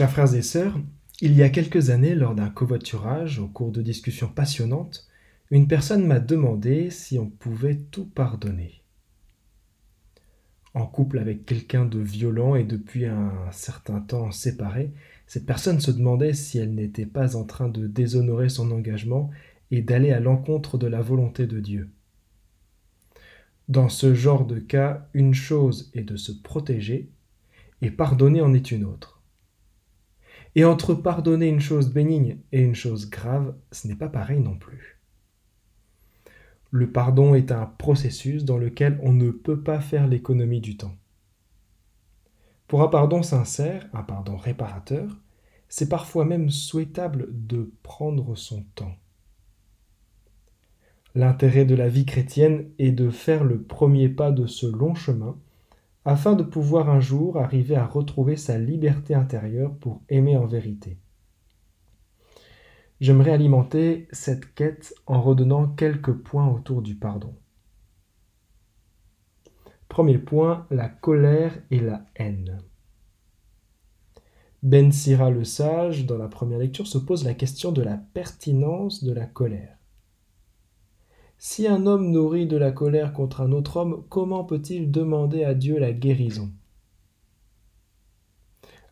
Chers frères et sœurs, il y a quelques années, lors d'un covoiturage, au cours de discussions passionnantes, une personne m'a demandé si on pouvait tout pardonner. En couple avec quelqu'un de violent et depuis un certain temps séparé, cette personne se demandait si elle n'était pas en train de déshonorer son engagement et d'aller à l'encontre de la volonté de Dieu. Dans ce genre de cas, une chose est de se protéger et pardonner en est une autre. Et entre pardonner une chose bénigne et une chose grave, ce n'est pas pareil non plus. Le pardon est un processus dans lequel on ne peut pas faire l'économie du temps. Pour un pardon sincère, un pardon réparateur, c'est parfois même souhaitable de prendre son temps. L'intérêt de la vie chrétienne est de faire le premier pas de ce long chemin afin de pouvoir un jour arriver à retrouver sa liberté intérieure pour aimer en vérité. J'aimerais alimenter cette quête en redonnant quelques points autour du pardon. Premier point, la colère et la haine. Ben Sira le sage, dans la première lecture, se pose la question de la pertinence de la colère. Si un homme nourrit de la colère contre un autre homme, comment peut-il demander à Dieu la guérison?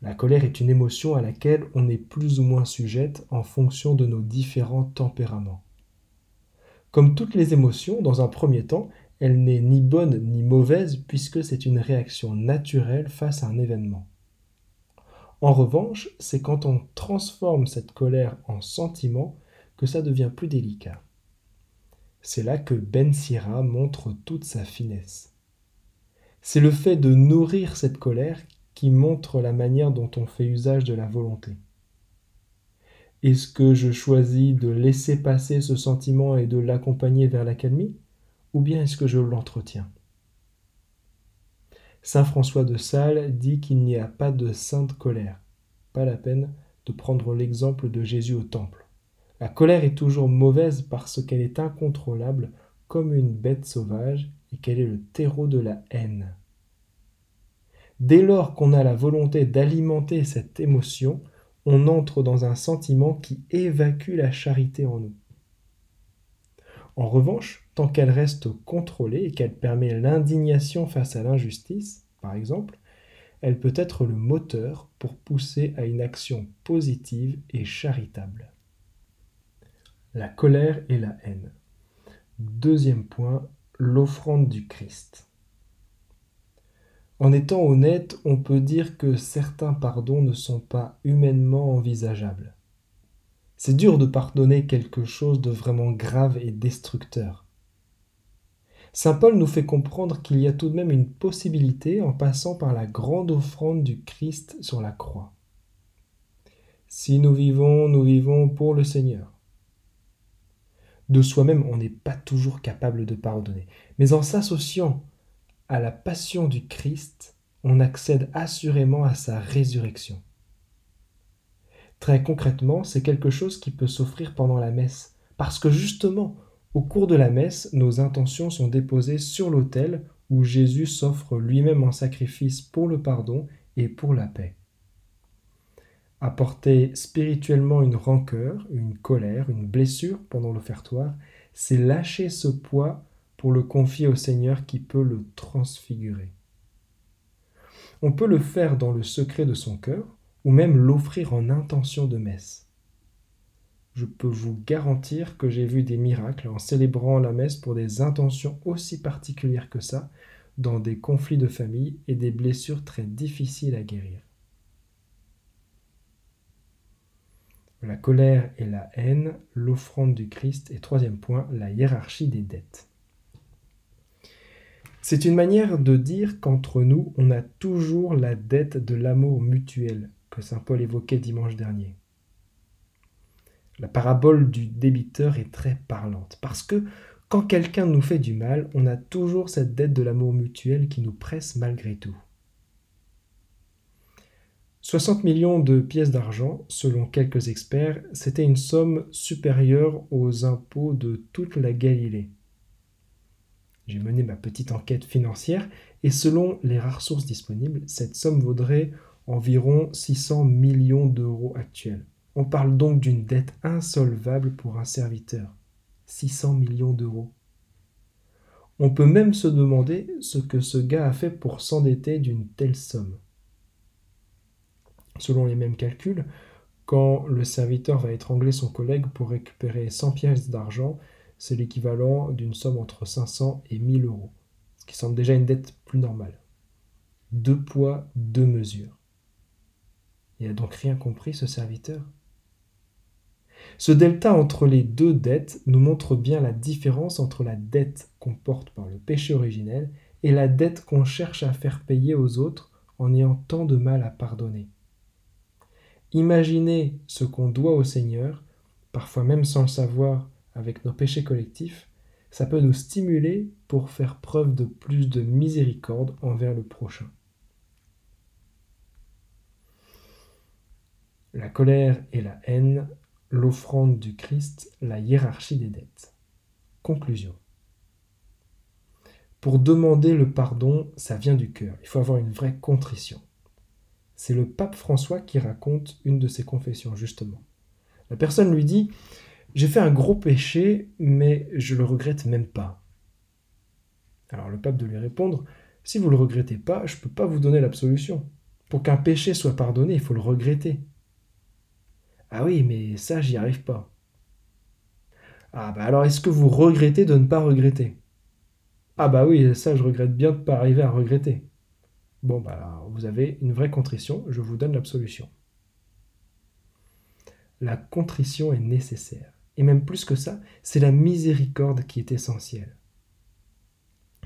La colère est une émotion à laquelle on est plus ou moins sujette en fonction de nos différents tempéraments. Comme toutes les émotions, dans un premier temps, elle n'est ni bonne ni mauvaise puisque c'est une réaction naturelle face à un événement. En revanche, c'est quand on transforme cette colère en sentiment que ça devient plus délicat. C'est là que Ben Sira montre toute sa finesse. C'est le fait de nourrir cette colère qui montre la manière dont on fait usage de la volonté. Est-ce que je choisis de laisser passer ce sentiment et de l'accompagner vers l'accalmie Ou bien est-ce que je l'entretiens? Saint François de Sales dit qu'il n'y a pas de sainte colère. Pas la peine de prendre l'exemple de Jésus au temple. La colère est toujours mauvaise parce qu'elle est incontrôlable comme une bête sauvage et qu'elle est le terreau de la haine. Dès lors qu'on a la volonté d'alimenter cette émotion, on entre dans un sentiment qui évacue la charité en nous. En revanche, tant qu'elle reste contrôlée et qu'elle permet l'indignation face à l'injustice, par exemple, elle peut être le moteur pour pousser à une action positive et charitable la colère et la haine. Deuxième point, l'offrande du Christ. En étant honnête, on peut dire que certains pardons ne sont pas humainement envisageables. C'est dur de pardonner quelque chose de vraiment grave et destructeur. Saint Paul nous fait comprendre qu'il y a tout de même une possibilité en passant par la grande offrande du Christ sur la croix. Si nous vivons, nous vivons pour le Seigneur de soi-même, on n'est pas toujours capable de pardonner. Mais en s'associant à la passion du Christ, on accède assurément à sa résurrection. Très concrètement, c'est quelque chose qui peut s'offrir pendant la messe, parce que justement, au cours de la messe, nos intentions sont déposées sur l'autel où Jésus s'offre lui-même en sacrifice pour le pardon et pour la paix. Apporter spirituellement une rancœur, une colère, une blessure pendant l'offertoire, c'est lâcher ce poids pour le confier au Seigneur qui peut le transfigurer. On peut le faire dans le secret de son cœur ou même l'offrir en intention de messe. Je peux vous garantir que j'ai vu des miracles en célébrant la messe pour des intentions aussi particulières que ça, dans des conflits de famille et des blessures très difficiles à guérir. La colère et la haine, l'offrande du Christ et troisième point, la hiérarchie des dettes. C'est une manière de dire qu'entre nous, on a toujours la dette de l'amour mutuel que Saint Paul évoquait dimanche dernier. La parabole du débiteur est très parlante parce que quand quelqu'un nous fait du mal, on a toujours cette dette de l'amour mutuel qui nous presse malgré tout. 60 millions de pièces d'argent, selon quelques experts, c'était une somme supérieure aux impôts de toute la Galilée. J'ai mené ma petite enquête financière et selon les rares sources disponibles, cette somme vaudrait environ 600 millions d'euros actuels. On parle donc d'une dette insolvable pour un serviteur. 600 millions d'euros. On peut même se demander ce que ce gars a fait pour s'endetter d'une telle somme. Selon les mêmes calculs, quand le serviteur va étrangler son collègue pour récupérer 100 pièces d'argent, c'est l'équivalent d'une somme entre 500 et 1000 euros, ce qui semble déjà une dette plus normale. Deux poids, deux mesures. Il n'a donc rien compris, ce serviteur? Ce delta entre les deux dettes nous montre bien la différence entre la dette qu'on porte par le péché originel et la dette qu'on cherche à faire payer aux autres en ayant tant de mal à pardonner. Imaginer ce qu'on doit au Seigneur, parfois même sans le savoir avec nos péchés collectifs, ça peut nous stimuler pour faire preuve de plus de miséricorde envers le prochain. La colère et la haine, l'offrande du Christ, la hiérarchie des dettes. Conclusion. Pour demander le pardon, ça vient du cœur. Il faut avoir une vraie contrition. C'est le pape François qui raconte une de ses confessions, justement. La personne lui dit J'ai fait un gros péché, mais je le regrette même pas. Alors le pape de lui répondre Si vous le regrettez pas, je ne peux pas vous donner l'absolution. Pour qu'un péché soit pardonné, il faut le regretter. Ah oui, mais ça, j'y arrive pas. Ah bah alors, est-ce que vous regrettez de ne pas regretter Ah bah oui, ça, je regrette bien de ne pas arriver à regretter. Bon, bah, vous avez une vraie contrition, je vous donne l'absolution. La contrition est nécessaire. Et même plus que ça, c'est la miséricorde qui est essentielle.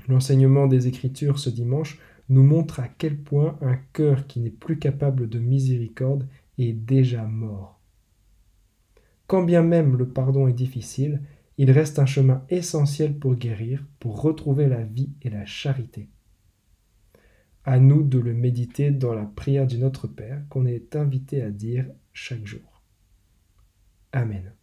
L'enseignement des Écritures ce dimanche nous montre à quel point un cœur qui n'est plus capable de miséricorde est déjà mort. Quand bien même le pardon est difficile, il reste un chemin essentiel pour guérir, pour retrouver la vie et la charité. À nous de le méditer dans la prière du Notre Père qu'on est invité à dire chaque jour. Amen.